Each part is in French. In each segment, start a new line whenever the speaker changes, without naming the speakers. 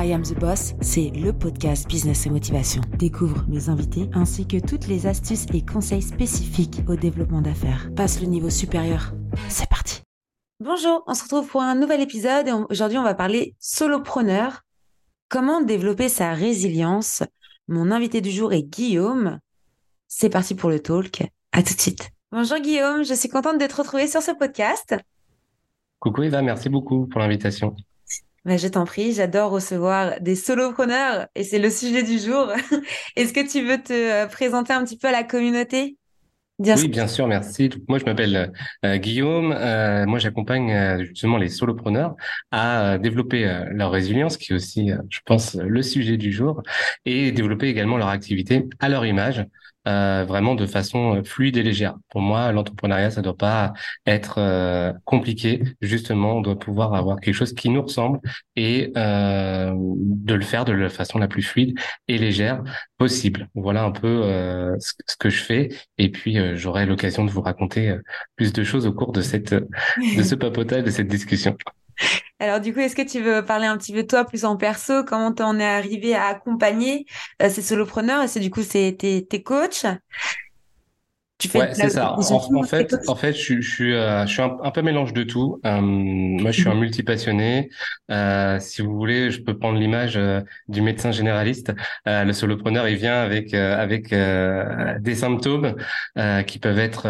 I Am the Boss, c'est le podcast Business et Motivation. Découvre mes invités ainsi que toutes les astuces et conseils spécifiques au développement d'affaires. Passe le niveau supérieur. C'est parti. Bonjour, on se retrouve pour un nouvel épisode et aujourd'hui on va parler solopreneur. Comment développer sa résilience? Mon invité du jour est Guillaume. C'est parti pour le talk. À tout de suite. Bonjour Guillaume, je suis contente de te retrouver sur ce podcast.
Coucou Eva, merci beaucoup pour l'invitation.
Bah, je t'en prie, j'adore recevoir des solopreneurs et c'est le sujet du jour. Est-ce que tu veux te euh, présenter un petit peu à la communauté?
Oui, bien sûr, merci. moi, je m'appelle euh, Guillaume. Euh, moi, j'accompagne justement les solopreneurs à développer leur résilience, qui est aussi, je pense, le sujet du jour, et développer également leur activité à leur image, euh, vraiment de façon euh, fluide et légère. Pour moi, l'entrepreneuriat, ça doit pas être euh, compliqué. Justement, on doit pouvoir avoir quelque chose qui nous ressemble et de le faire de la façon la plus fluide et légère possible. Voilà un peu ce, que je fais. Et puis, j'aurai l'occasion de vous raconter plus de choses au cours de cette de ce papotage, de cette discussion.
Alors du coup, est-ce que tu veux parler un petit peu de toi plus en perso? Comment t'en es arrivé à accompagner euh, ces solopreneurs? Et c'est du coup, c'est tes, tes coachs?
Tu fais ouais, c'est ça. En, fait, en fait, je, je suis, euh, je suis un, un, peu mélange de tout. Euh, moi, je suis un mhm. multipassionné. Euh, si vous voulez, je peux prendre l'image du médecin généraliste. Le solopreneur, il vient avec avec des symptômes qui peuvent être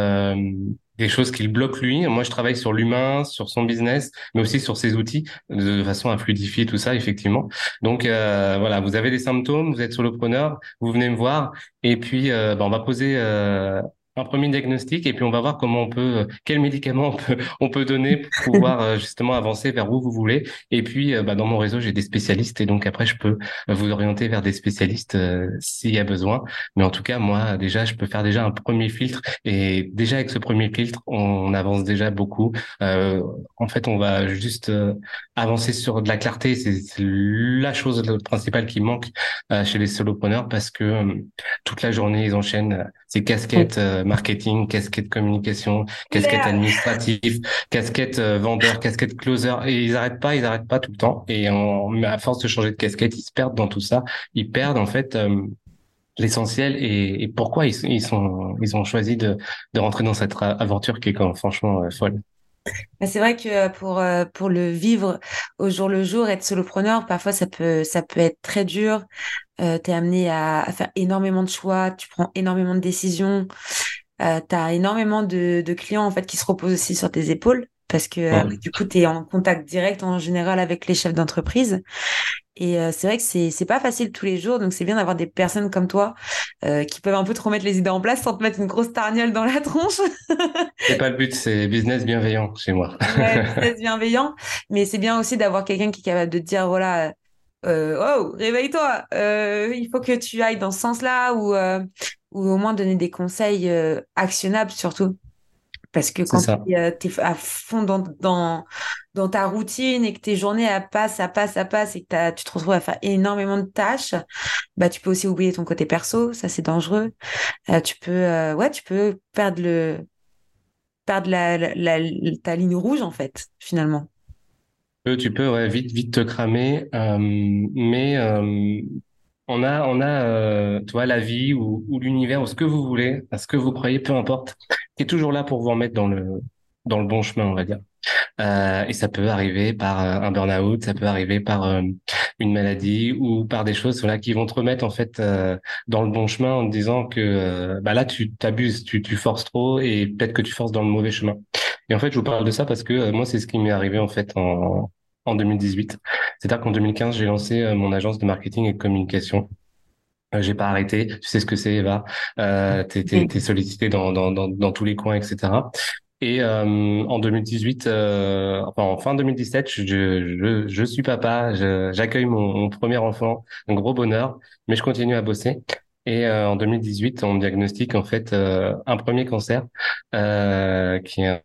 des choses qui le bloquent lui. Moi, je travaille sur l'humain, sur son business, mais aussi sur ses outils, de façon à fluidifier tout ça, effectivement. Donc euh, voilà, vous avez des symptômes, vous êtes solopreneur, vous venez me voir, et puis euh, ben, on va poser euh, un premier diagnostic et puis on va voir comment on peut, quels médicaments on peut, on peut donner pour pouvoir euh, justement avancer vers où vous voulez. Et puis, euh, bah, dans mon réseau, j'ai des spécialistes et donc après, je peux vous orienter vers des spécialistes euh, s'il y a besoin. Mais en tout cas, moi, déjà, je peux faire déjà un premier filtre et déjà avec ce premier filtre, on avance déjà beaucoup. Euh, en fait, on va juste avancer sur de la clarté. C'est la chose principale qui manque chez les solopreneurs parce que toute la journée, ils enchaînent ces casquettes marketing, casquette communication, casquette administrative, casquette euh, vendeur, casquette closer, et ils arrêtent pas, ils arrêtent pas tout le temps. Et à force de changer de casquette, ils se perdent dans tout ça. Ils perdent en fait euh, l'essentiel et, pourquoi ils, ils, sont ils ont choisi de, de rentrer dans cette aventure qui est quand franchement euh, folle.
C'est vrai que pour pour le vivre au jour le jour, être solopreneur, parfois ça peut ça peut être très dur. Euh, tu es amené à, à, faire énormément de choix, tu prends énormément de décisions. Euh, tu as énormément de, de, clients en fait qui se reposent aussi sur tes épaules parce que euh, du coup tu es en contact direct en général avec les chefs d'entreprise et euh, c'est vrai que c'est c'est pas facile tous les jours donc c'est bien d'avoir des personnes comme toi euh, qui peuvent un peu te remettre les idées en place sans te mettre une grosse tarniole dans la tronche.
c'est pas le but, c'est business bienveillant chez moi.
ouais, business bienveillant, mais c'est bien aussi d'avoir quelqu'un qui est capable de te dire voilà euh, oh, réveille-toi, euh, il faut que tu ailles dans ce sens-là ou, euh, ou au moins donner des conseils euh, actionnables surtout. Parce que quand tu es, à fond dans, dans, dans, ta routine et que tes journées à passent, à passent, à passent et que tu te retrouves à faire énormément de tâches, bah, tu peux aussi oublier ton côté perso, ça c'est dangereux. tu peux, ouais, tu peux perdre le, perdre la, la, ta ligne rouge en fait, finalement
tu peux ouais, vite vite te cramer, euh, mais euh, on a on a euh, la vie ou, ou l'univers ou ce que vous voulez, ce que vous croyez, peu importe, qui est toujours là pour vous remettre dans le dans le bon chemin, on va dire. Euh, et ça peut arriver par euh, un burn-out, ça peut arriver par euh, une maladie ou par des choses voilà, qui vont te remettre en fait dans le bon chemin en te disant que bah là tu t'abuses, tu, tu forces trop et peut-être que tu forces dans le mauvais chemin. Et en fait, je vous parle de ça parce que moi, c'est ce qui m'est arrivé en fait en, en 2018. C'est-à-dire qu'en 2015, j'ai lancé euh, mon agence de marketing et de communication. Euh, j'ai pas arrêté. Tu sais ce que c'est, Eva? Euh, t'es, t'es, sollicité dans, dans, dans, dans, tous les coins, etc. Et euh, en 2018, euh, enfin en fin 2017, je, je, je suis papa, j'accueille mon, mon, premier enfant, un gros bonheur, mais je continue à bosser. Et euh, en 2018, on diagnostique en fait un premier cancer qui est un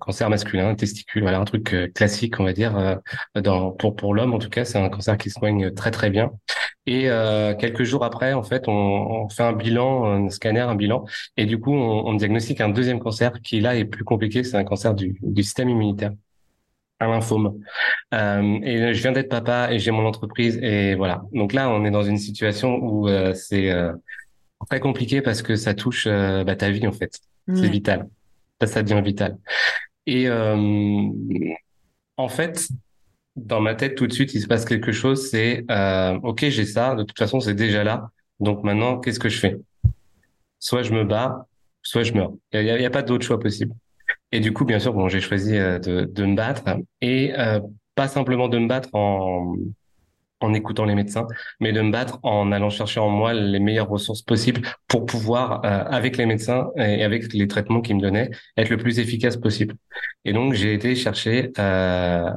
cancer masculin, testicule, voilà un truc euh, classique, on va dire, euh, dans, pour pour l'homme en tout cas, c'est un cancer qui se soigne très très bien. Et euh, quelques jours après, en fait, on, on, fait un bilan, un scanner, un bilan, et du coup, on, on diagnostique un deuxième cancer qui là est plus compliqué, c'est un cancer du, du système immunitaire. un lymphome. Euh, et je viens d'être papa et j'ai mon entreprise et voilà. Donc là, on est dans une situation où euh, c'est euh, très compliqué parce que ça touche euh, bah, ta vie en fait. C'est vital. Ça, devient vital. Et en fait, dans ma tête tout de suite, il se passe quelque chose. C'est ok, j'ai ça. De toute façon, c'est déjà là. Donc maintenant, qu'est-ce que je fais? Soit je me bats, soit je meurs. Il n'y a, a, pas d'autre choix possible. Et du coup, bien sûr, bon, j'ai choisi euh, de, de me battre et euh, pas simplement de me battre en, en écoutant les médecins, mais de me battre en allant chercher en moi les meilleures ressources possibles pour pouvoir, euh, avec les médecins et avec les traitements qu'ils me donnaient, être le plus efficace possible. Et donc, j'ai été chercher euh,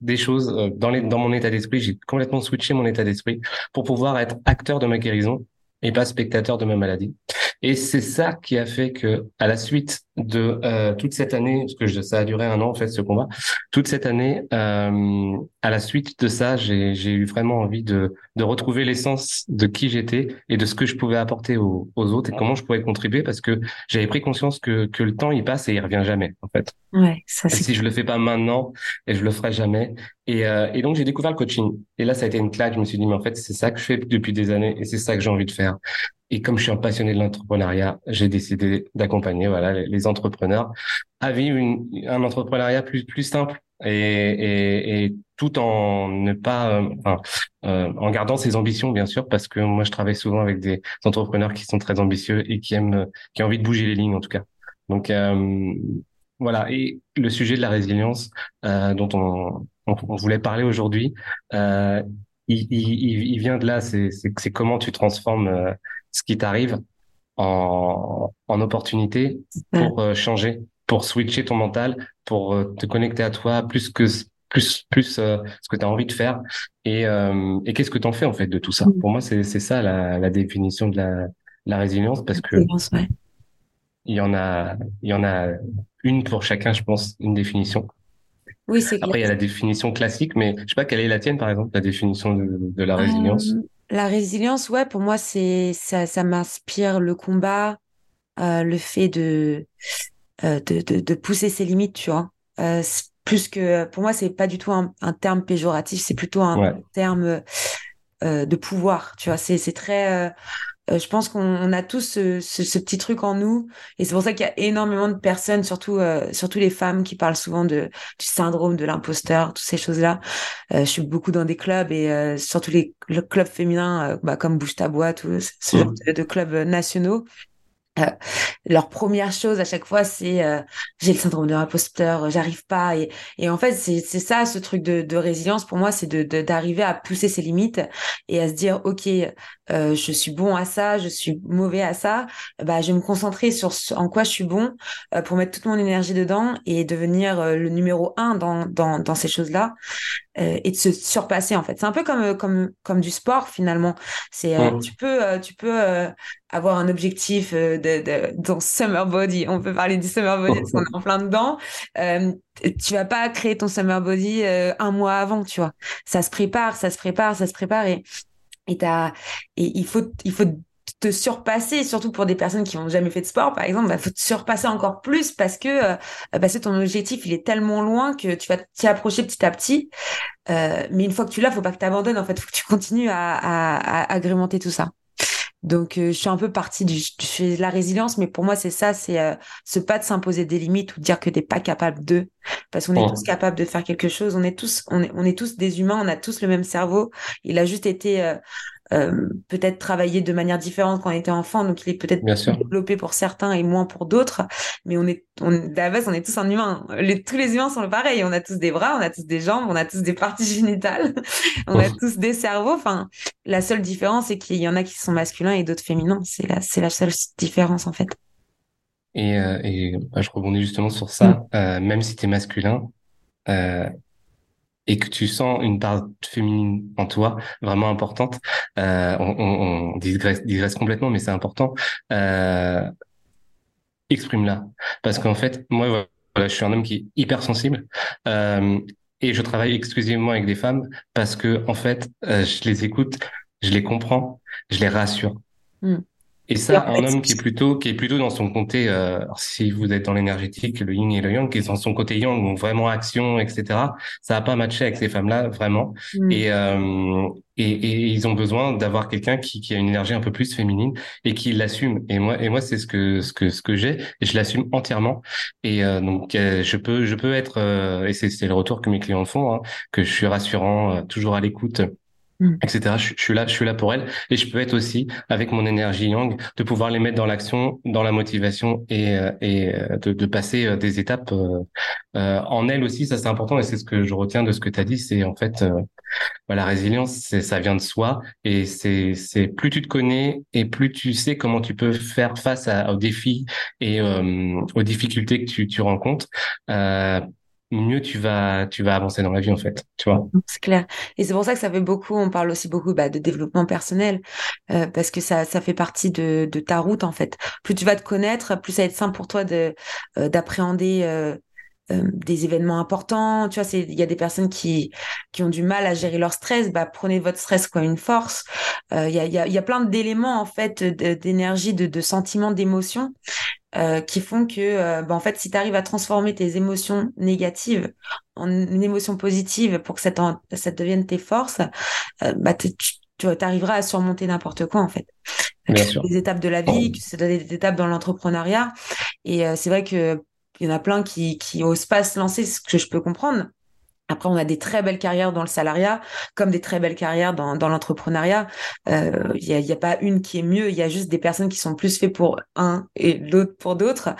des choses dans, les, dans mon état d'esprit. J'ai complètement switché mon état d'esprit pour pouvoir être acteur de ma guérison et pas spectateur de ma maladie. Et c'est ça qui a fait que, à la suite de euh, toute cette année, parce que ça a duré un an en fait ce combat, toute cette année, euh, à la suite de ça, j'ai eu vraiment envie de, de retrouver l'essence de qui j'étais et de ce que je pouvais apporter aux, aux, autres et comment je pouvais contribuer, parce que j'avais pris conscience que, que le temps il passe et il revient jamais en fait.
Ouais, ça
Si je le fais pas maintenant, et je le ferai jamais. Et, euh, et donc j'ai découvert le coaching. Et là, ça a été une claque. Je me suis dit, mais en fait, c'est ça que je fais depuis des années et c'est ça que j'ai envie de faire. Et comme je suis un passionné de l'entrepreneuriat, j'ai décidé d'accompagner voilà les, entrepreneurs à vivre une, un entrepreneuriat plus plus simple et, et, et tout en ne pas euh, enfin, euh, en gardant ses ambitions bien sûr parce que moi je travaille souvent avec des entrepreneurs qui sont très ambitieux et qui aiment qui ont envie de bouger les lignes en tout cas. Donc euh, voilà et le sujet de la résilience euh, dont on, on, voulait parler aujourd'hui, euh, il, il, il, vient de là. C'est comment tu transformes ce qui t'arrive en, en opportunité pour euh, changer, pour switcher ton mental, pour euh, te connecter à toi plus que plus plus euh, ce que tu as envie de faire et, et qu'est-ce que tu en fais en fait de tout ça? Mm. Pour moi, c'est ça la, la définition de la, la résilience parce que il y en a il y en a une pour chacun, je pense, une définition.
Oui, c'est
Après, il y a la définition classique, mais je sais pas quelle est la tienne, par exemple, la définition de, de la résilience.
La résilience, ouais, pour moi, c'est ça, ça m'inspire le combat, euh, le fait de, euh, de, de, de, pousser ses limites, tu vois. Euh, plus que, pour moi, c'est pas du tout un, un terme péjoratif, c'est plutôt un terme euh, de pouvoir, tu vois. C'est, c'est très, euh, euh, je pense qu'on a tous ce, ce, petit truc en nous, et c'est pour ça qu'il y a énormément de personnes, surtout euh, surtout les femmes, qui parlent souvent de du syndrome de l'imposteur, toutes ces choses-là. Euh, je suis beaucoup dans des clubs et surtout les clubs féminins, bah, comme Bouge ta boîte ou ce genre mmh. de clubs nationaux. Euh, leur première chose à chaque fois, c'est euh, j'ai le syndrome de l'imposteur, euh, j'arrive pas. Et, et, en fait, c'est ça, ce truc de, de résilience pour moi, c'est d'arriver de, d'arriver à pousser ses limites et à se dire, ok, euh, je suis bon à ça, je suis mauvais à ça. Bah, je vais me concentrer sur ce, en quoi je suis bon pour mettre toute mon énergie dedans et devenir le numéro un dans, dans, dans ces choses-là et de se surpasser en fait. C'est un peu comme comme comme du sport finalement. C'est tu peux tu peux avoir un objectif de, de, dans summer body. On peut parler du summer body parce qu'on est en plein dedans. Euh, tu vas pas créer ton summer body euh, un mois avant, tu vois. Ça se prépare, ça se prépare, ça se prépare et et, t'as, et il faut il faut te surpasser, surtout pour des personnes qui n'ont jamais fait de sport, par exemple, il bah, faut te surpasser encore plus parce que, euh, parce que ton objectif, il est tellement loin que tu vas t'y approcher petit à petit. Euh, mais une fois que tu l'as, faut pas que tu abandonnes, en fait, faut que tu continues à, à, à agrémenter tout ça. Donc, euh, je suis un peu partie du, de la résilience, mais pour moi, c'est ça, c'est euh, ce pas de s'imposer des limites ou de dire que t'es pas capable de, parce qu'on est oh. tous capables de faire quelque chose. On est tous, on est, on est tous des humains, on a tous le même cerveau. Il a juste été euh, euh, peut-être travailler de manière différente quand on était enfant, donc il est peut-être développé pour certains et moins pour d'autres. Mais on est, on, à la base, on est tous un humain. Les, tous les humains sont pareils. On a tous des bras, on a tous des jambes, on a tous des parties génitales, on a tous des cerveaux. Enfin, la seule différence, c'est qu'il y en a qui sont masculins et d'autres féminins. C'est la, c'est la seule différence en fait.
Et, euh, et bah, je rebondis justement sur ça. Mm. Euh, même si tu es masculin, euh, et que tu sens une part féminine en toi vraiment importante, euh, on, on, on digresse, complètement, mais c'est important. Euh, Exprime-la, parce qu'en fait, moi, voilà, je suis un homme qui est hyper sensible. Euh, et je travaille exclusivement avec des femmes parce que en fait, euh, je les écoute, je les comprends, je les rassure. Mm. Et ça, un homme qui est plutôt qui est plutôt dans son côté, euh, si vous êtes dans l'énergétique, le yin et le yang, qui est dans son côté yang, donc vraiment action, etc. Ça va pas matché avec ces femmes-là vraiment. Mm. Et, euh, et, et ils ont besoin d'avoir quelqu'un qui, qui a une énergie un peu plus féminine et qui l'assume. Et moi et moi c'est ce que ce que ce que j'ai et je l'assume entièrement. Et euh, donc euh, je peux je peux être euh, et c'est c'est le retour que mes clients font, hein, que je suis rassurant, toujours à l'écoute. Etc. Je, suis là, je suis là pour elle, et je peux être aussi avec mon énergie yang de pouvoir les mettre dans l'action, dans la motivation et, euh, et euh, de, passer euh, des étapes en elle aussi. Ça c'est important et c'est ce que je retiens de ce que tu as dit, c'est en fait bah, la résilience, c'est ça vient de soi et c'est c'est plus tu te connais et plus tu sais comment tu peux faire face aux défis et aux difficultés que tu, tu rencontres mieux tu vas tu vas avancer dans la vie en fait tu vois.
C'est clair. Et c'est pour ça que ça fait beaucoup on parle aussi beaucoup bah, de développement personnel euh, parce que ça ça fait partie de, de ta route en fait. Plus tu vas te connaître plus ça va être simple pour toi de euh, d'appréhender euh, des événements importants, tu vois, c'est il y a des personnes qui qui ont du mal à gérer leur stress, bah prenez votre stress comme une force. Il y, a, y, a, y a plein d'éléments en fait d'énergie, de, de sentiments, d'émotions euh, qui font que, euh, bah, en fait, si tu arrives à transformer tes émotions négatives en une émotion positive pour que ça, ça devienne tes forces, euh, bah, tu, arriveras à surmonter n'importe quoi, en fait. Bien sûr. Des étapes de la vie, que c'est des étapes dans l'entrepreneuriat. Et c'est vrai que il y en a plein qui, qui osent pas se lancer, ce que je peux comprendre. Après, on a des très belles carrières dans le salariat, comme des très belles carrières dans, dans l'entrepreneuriat. Il euh, n'y a, y a, pas une qui est mieux, il y a juste des personnes qui sont plus faites pour un et l'autre pour d'autres.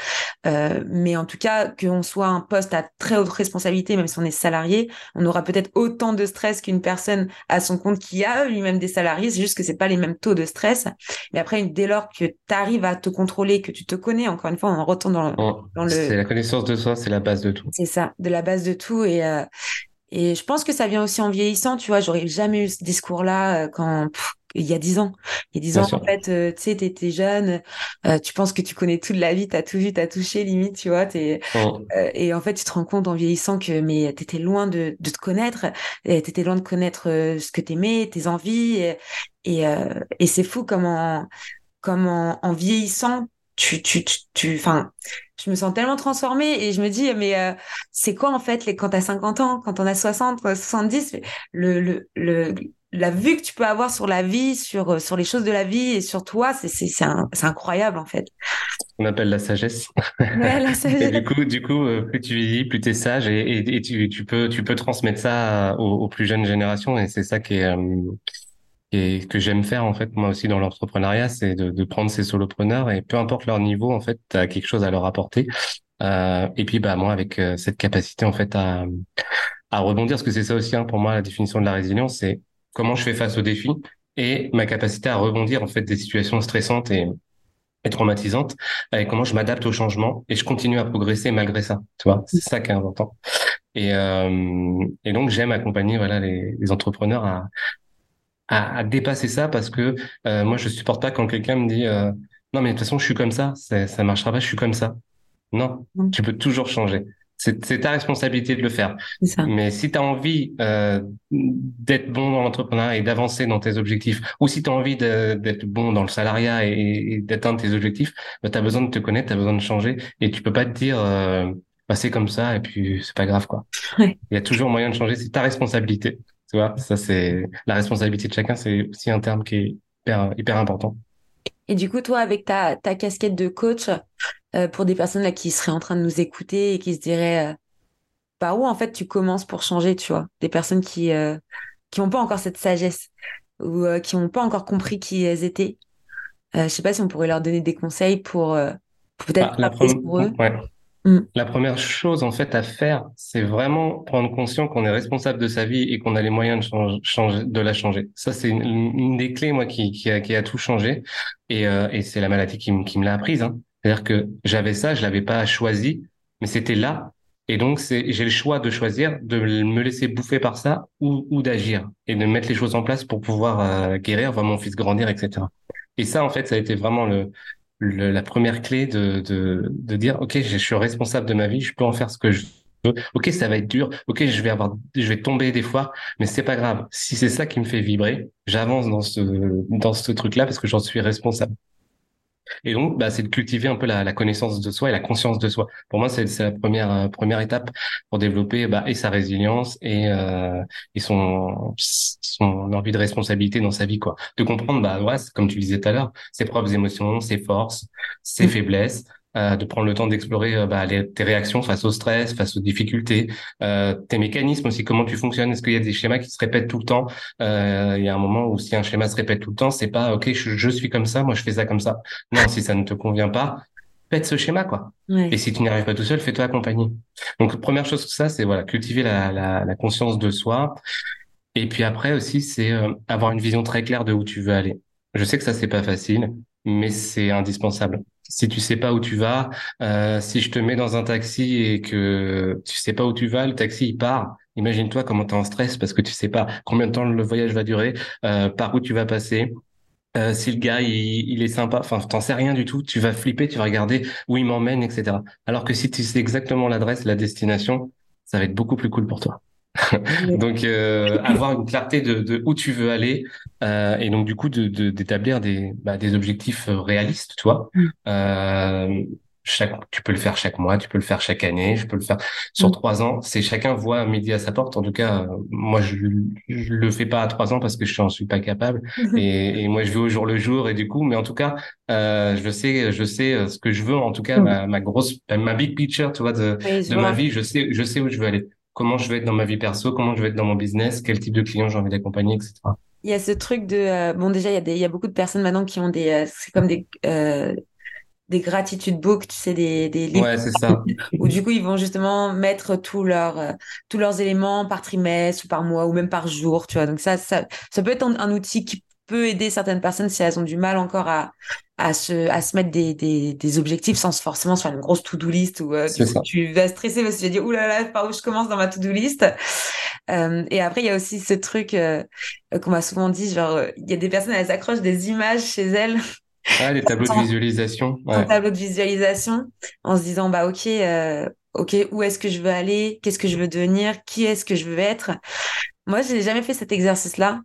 Euh, mais en tout cas, qu'on soit un poste à très haute responsabilité, même si on est salarié, on aura peut-être autant de stress qu'une personne à son compte qui a lui-même des salariés. C'est juste que c'est pas les mêmes taux de stress. Mais après, dès lors que tu arrives à te contrôler, que tu te connais, encore une fois, on retourne dans, dans le...
C'est la connaissance de soi, c'est la base de tout.
C'est ça, de la base de tout. Et, euh, et je pense que ça vient aussi en vieillissant, tu vois. J'aurais jamais eu ce discours-là euh, quand il y a dix ans. Il y a dix ans, en fait, euh, tu sais, t'étais jeune, euh, tu penses que tu connais toute la vie, t'as tout vu, t'as touché, limite, tu vois. T'es, oh. et en fait, tu te rends compte en vieillissant que mais t'étais loin de, de te connaître, t'étais loin de connaître ce que t'aimais, tes envies, et et, et c'est fou comment comment en vieillissant tu, tu, tu, enfin, je me sens tellement transformée et je me dis, mais euh, c'est quoi en fait les, quand t'as 50 ans, quand on a 60, 70, le, le, le, la vue que tu peux avoir sur la vie, sur, euh, sur les choses de la vie et sur toi, c'est, c'est, c'est, incroyable en fait.
On appelle la sagesse. Ouais, la sagesse. et du coup, du coup, euh, plus tu vis, plus tu es sage et, et, tu, tu, peux, tu peux transmettre ça aux, aux plus jeunes générations et c'est ça qui est, et que j'aime faire en fait moi aussi dans l'entrepreneuriat, c'est de, prendre ces solopreneurs et peu importe leur niveau en fait, tu as quelque chose à leur apporter. Euh, et puis bah moi avec euh, cette capacité en fait à, à rebondir, parce que c'est ça aussi hein, pour moi la définition de la résilience, c'est comment je fais face aux défis et ma capacité à rebondir en fait des situations stressantes et, et traumatisantes, et comment je m'adapte au changement et je continue à progresser malgré ça. Tu vois, c'est ça qui est important. Et, euh, et donc j'aime accompagner voilà les, les entrepreneurs à à, à dépasser ça parce que euh, moi je supporte pas quand quelqu'un me dit euh, non mais de toute façon je suis comme ça, ça marchera pas, je suis comme ça. Non, mm. tu peux toujours changer. C'est ta responsabilité de le faire. Ça. Mais si tu as envie euh, d'être bon dans l'entrepreneuriat et d'avancer dans tes objectifs, ou si tu as envie d'être bon dans le salariat et, d'atteindre tes objectifs, bah, tu as besoin de te connaître, tu as besoin de changer. Et tu peux pas te dire, euh, bah, c'est comme ça et puis c'est pas grave. quoi. Il y a toujours moyen de changer, c'est ta responsabilité. Tu vois, ça c'est la responsabilité de chacun, c'est aussi un terme qui est hyper, hyper important.
Et du coup, toi, avec ta, ta casquette de coach, euh, pour des personnes là qui seraient en train de nous écouter et qui se diraient euh, par où en fait tu commences pour changer, tu vois, des personnes qui euh, qui n'ont pas encore cette sagesse ou qui n'ont pas encore compris qui elles étaient. Je sais pas si on pourrait leur donner des conseils pour, peut-être
bah, pour eux. Ouais. Mm. La première chose en fait à faire, c'est vraiment prendre conscience qu'on est responsable de sa vie et qu'on a les moyens de la changer. Ça c'est une, des clés moi qui, a, tout changé et, euh, c'est la maladie qui, me l'a apprise. Hein. C'est-à-dire que j'avais ça, je l'avais pas choisi, mais c'était là et donc j'ai le choix de choisir de me laisser bouffer par ça ou, ou d'agir et de mettre les choses en place pour pouvoir euh, guérir, voir mon fils grandir, etc. Et ça en fait ça a été vraiment le la première clé de, de, de dire, OK, je suis responsable de ma vie, je peux en faire ce que je veux. OK, ça va être dur. OK, je vais avoir, je vais tomber des fois, mais c'est pas grave. Si c'est ça qui me fait vibrer, j'avance dans ce, dans ce truc-là parce que j'en suis responsable. Et donc, bah, c'est de cultiver un peu la, la, connaissance de soi et la conscience de soi. Pour moi, c'est la première euh, première étape pour développer bah, et sa résilience et euh, et son son envie de responsabilité dans sa vie, quoi. De comprendre, bah ouais, comme tu disais tout à l'heure, ses propres émotions, ses forces, ses mmh. faiblesses, euh, de prendre le temps d'explorer euh, bah, tes réactions face au stress, face aux difficultés, euh, tes mécanismes aussi, comment tu fonctionnes. Est-ce qu'il y a des schémas qui se répètent tout le temps? Euh, Il y a un moment où si un schéma se répète tout le temps, c'est pas ok, je, je, suis comme ça, moi je fais ça comme ça. Non, si ça ne te convient pas, faites ce schéma quoi. Et si tu n'y arrives pas tout seul, fais-toi accompagner. Donc première chose que ça, c'est voilà cultiver la, la, la, conscience de soi. Et puis après aussi, c'est avoir une vision très claire de où tu veux aller. Je sais que ça c'est pas facile, mais c'est indispensable si tu sais pas où tu vas, euh, si je te mets dans un taxi et que tu sais pas où tu vas, le taxi il part. Imagine-toi comment tu es en stress parce que tu sais pas combien de temps le voyage va durer, euh, par où tu vas passer. Euh, si le gars il, il est sympa, enfin t'en sais rien du tout, tu vas flipper, tu vas regarder où il m'emmène, etc. Alors que si tu sais exactement l'adresse, la destination, ça va être beaucoup plus cool pour toi. donc euh, avoir une clarté de, de, où tu veux aller euh, et donc du coup de d'établir des bah, des objectifs euh, réalistes tu vois. Mm. euh, chaque tu peux le faire chaque mois tu peux le faire chaque année je peux le faire sur mm. trois ans. C'est chacun voit midi à sa porte. En tout cas moi je je le fais pas à trois ans parce que je n'en suis pas capable. Et, et, moi je vais au jour le jour et du coup mais en tout cas euh, je sais je sais ce que je veux. En tout cas mm. ma, ma grosse ma big picture tu vois de, de ma vie je sais je sais où je veux aller comment je vais être dans ma vie perso, comment je vais être dans mon business, quel type de client j'ai envie d'accompagner, etc.
Il y a ce truc de euh, bon déjà il y a des il y a beaucoup de personnes maintenant qui ont des euh, c'est comme des euh, des gratitude books, tu sais, des, des
livres. Ouais, c'est ça.
Où du coup, ils vont justement mettre tous leurs, tous leurs éléments par trimestre ou par mois ou même par jour, tu vois. Donc ça, ça, ça peut être un outil qui peut aider certaines personnes si elles ont du mal encore à, à se, à se mettre des, des, des objectifs sans forcément se faire une grosse to-do list ou euh, tu, vas stresser parce que tu vas dire, oulala, par où je commence dans ma to-do list? Euh, et après, il y a aussi ce truc euh, qu'on m'a souvent dit, genre, il y a des personnes, elles accrochent des images chez elles.
Ah, les tableaux de visualisation.
Ouais. tableau de visualisation, en se disant, bah, ok, ok, où est-ce que je veux aller? Qu'est-ce que je veux devenir? Qui est-ce que je veux être? Moi, j'ai jamais fait cet exercice-là.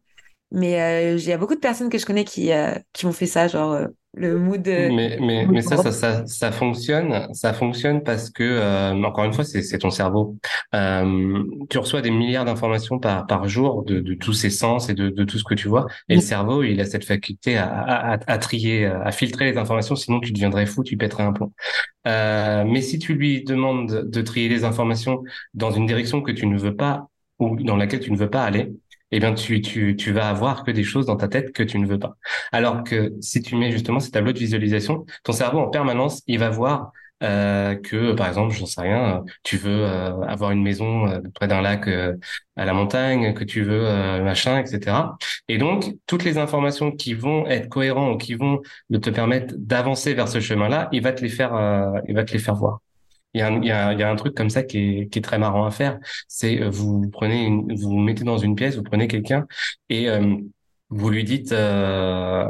Mais euh, il y a beaucoup de personnes que je connais qui, euh, qui ont fait ça, genre euh, le mood.
mais mais, mais ça, ça, ça, ça, fonctionne. Ça fonctionne parce que, encore une fois, c'est ton cerveau. tu reçois des milliards d'informations par, par jour de, de tous ces sens et de, de tout ce que tu vois. Et le cerveau, il a cette faculté à, à, à, trier, à filtrer les informations, sinon tu deviendrais fou, tu pèterais un plomb. mais si tu lui demandes de trier les informations dans une direction que tu ne veux pas ou dans laquelle tu ne veux pas aller, eh bien tu, vas avoir que des choses dans ta tête que tu ne veux pas. Alors que si tu mets justement ces tableaux de visualisation, ton cerveau en permanence, il va voir euh, que par exemple, j'en sais rien, tu veux euh, avoir une maison euh, près d'un lac à la montagne, que tu veux machin, etc. Et donc toutes les informations qui vont être cohérentes ou qui vont te permettre d'avancer vers ce chemin-là, il va te les faire, il va te les faire voir. Il y, a un, il, y a, il y a un truc comme ça qui est, qui est très marrant à faire. C'est euh, vous prenez, une, vous, vous mettez dans une pièce, vous prenez quelqu'un et euh, vous lui dites euh,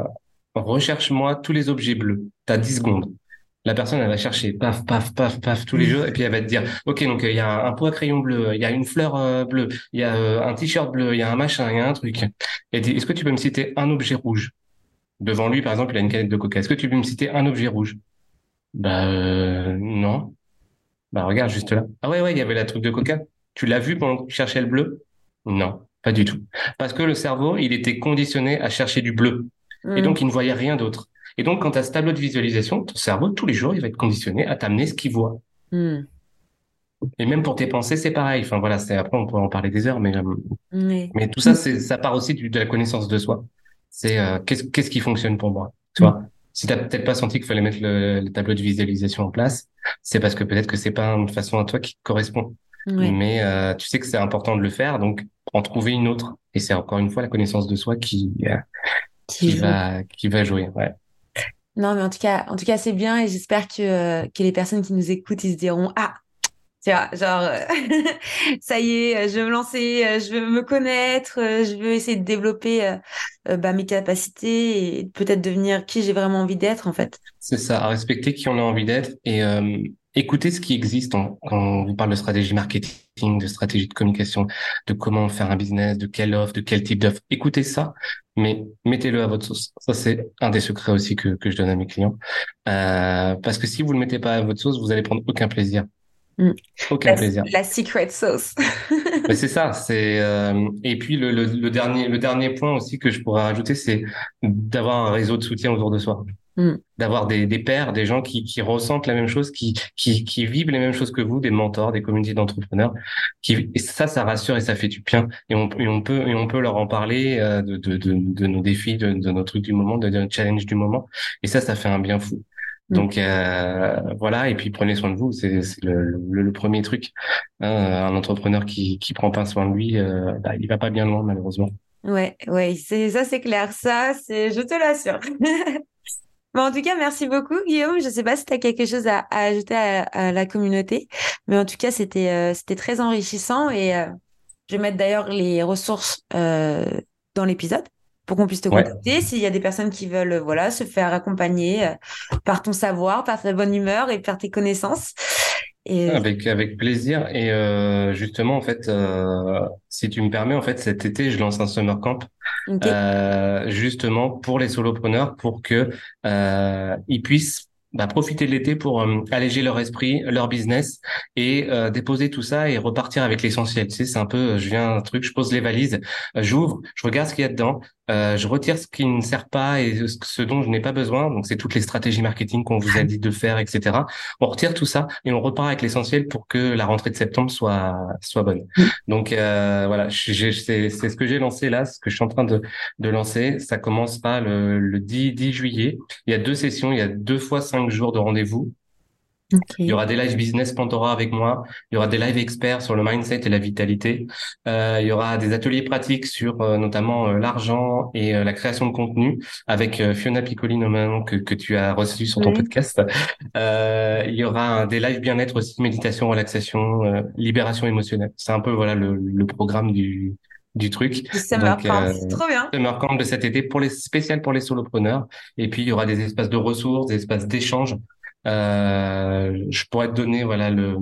recherche-moi tous les objets bleus. T'as 10 secondes. La personne, elle va chercher, paf, paf, paf, paf, tous les jours, et puis elle va te dire, ok, donc il y a un pot à crayon bleu, il y a une fleur bleue, il y a un t-shirt bleu, il y a un machin, il y a un truc. Et est-ce que tu peux me citer un objet rouge? Devant lui, par exemple, il a une canette de coca. Est-ce que tu peux me citer un objet rouge? Bah non. Bah regarde juste là. Ah ouais, ouais, il y avait la truc de coca. Tu l'as vu pendant que tu cherchais le bleu? Non, pas du tout. Parce que le cerveau, il était conditionné à chercher du bleu. Et donc, il ne voyait rien d'autre. Et donc, quand tu as ce tableau de visualisation, ton cerveau, tous les jours, il va être conditionné à t'amener ce qu'il voit. Hmm. Et même pour tes pensées, c'est pareil. Enfin voilà, c'est après on pourrait en parler des heures, mais euh, mais tout ça, c'est ça part aussi de la connaissance de soi. C'est euh, qu'est-ce qu'est-ce qui fonctionne pour moi, tu vois? Si t'as peut-être pas senti qu'il fallait mettre le, tableau de visualisation en place, c'est parce que peut-être que c'est pas une façon à toi qui te correspond. Mais euh, tu sais que c'est important de le faire, donc en trouver une autre. Et c'est encore une fois la connaissance de soi qui euh, qui, va qui va jouer. Ouais.
Non, mais en tout cas, en tout cas, c'est bien et j'espère que euh, que les personnes qui nous écoutent, ils se diront ah tu vois, genre, euh, ça y est, je veux me lancer, euh, je veux me connaître, euh, je veux essayer de développer bah, mes capacités et peut-être devenir qui j'ai vraiment envie d'être, en fait.
C'est ça, respecter qui on a envie d'être et, écoutez ce qui existe quand on vous parle de stratégie marketing, de stratégie de communication, de comment faire un business, de quelle offre, de quel type d'offre. Écoutez ça, mais mettez-le à votre sauce. Ça, c'est un des secrets aussi que, que je donne à mes clients. Euh, parce que si vous le mettez pas à votre sauce, vous allez prendre aucun plaisir. Mm. Aucun plaisir.
La secret sauce.
C'est ça. C'est euh, et puis le, le, le, dernier le dernier point aussi que je pourrais rajouter, c'est d'avoir un réseau de soutien autour de soi. Mm. D'avoir des, des pairs, des gens qui, qui ressentent la même chose, qui, qui, qui vivent les mêmes choses que vous, des mentors, des communautés d'entrepreneurs. Qui, et ça, ça rassure et ça fait du bien. Et on, et on peut et on peut leur en parler euh, de, de, de, de, nos défis, de, de nos trucs du moment, de, de nos challenges du moment. Et ça, ça fait un bien fou. Mm. Donc euh, voilà, et puis prenez soin de vous, c'est le, le, premier truc. Hein, un entrepreneur qui qui prend pas soin de lui, euh, bah, il va pas bien loin malheureusement.
Ouais, ouais, c'est ça, c'est clair. Ça, c'est, je te l'assure. bon, en tout cas, merci beaucoup, Guillaume. Je sais pas si tu as quelque chose à, ajouter à, la communauté, mais en tout cas, c'était euh, c'était très enrichissant et euh, je vais mettre d'ailleurs les ressources euh, dans l'épisode pour qu'on puisse te contacter s'il y a des personnes qui veulent voilà se faire accompagner euh, par ton savoir, par ta bonne humeur et par tes connaissances.
Et... Avec avec plaisir et euh, justement en fait euh, si tu me permets en fait cet été je lance un summer camp euh, justement pour les solopreneurs pour que euh, ils puissent bah, profiter de l'été pour euh, alléger leur esprit, leur business et euh, déposer tout ça et repartir avec l'essentiel. Tu sais, c'est un peu, je viens un truc, je pose les valises, j'ouvre, je regarde ce qu'il y a dedans, euh, je retire ce qui ne sert pas et ce dont je n'ai pas besoin. Donc, c'est toutes les stratégies marketing qu'on vous a dit de faire, etc. On retire tout ça et on repart avec l'essentiel pour que la rentrée de septembre soit soit bonne. Mm. Donc, euh, voilà, c'est ce que j'ai lancé là, ce que je suis en train de, de lancer. Ça commencera le, le 10, 10 juillet. Il y a deux sessions, il y a deux fois cinq jours de rendez-vous. Il y aura des live business Pandora avec moi. Il y aura des live experts sur le mindset et la vitalité. Euh, il y aura des ateliers pratiques sur euh, notamment euh, l'argent et la création de contenu avec Fiona Piccoli que, que tu as reçu sur ton podcast. il y aura des live bien-être aussi, méditation, relaxation, libération émotionnelle. C'est un peu voilà le, le programme du du truc.
C'est trop bien.
Summer Camp de cet été pour les spécial pour les solopreneurs. Et puis il y aura des espaces de ressources, des espaces d'échange euh, je pourrais te donner voilà le,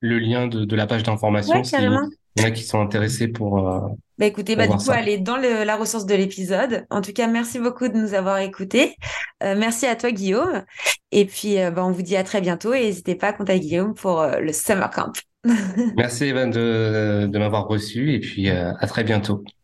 le lien de, de la page d'information ouais, s'il y en a qui sont intéressés pour. Euh,
bah écoutez, bah, du coup, allez dans le, la ressource de l'épisode. En tout cas, merci beaucoup de nous avoir écoutés. Euh, merci à toi, Guillaume. Et puis, euh, bah, on vous dit à très bientôt et n'hésitez pas à contacter Guillaume pour euh, le Summer Camp.
merci, Evan, de, de m'avoir reçu et puis à très bientôt.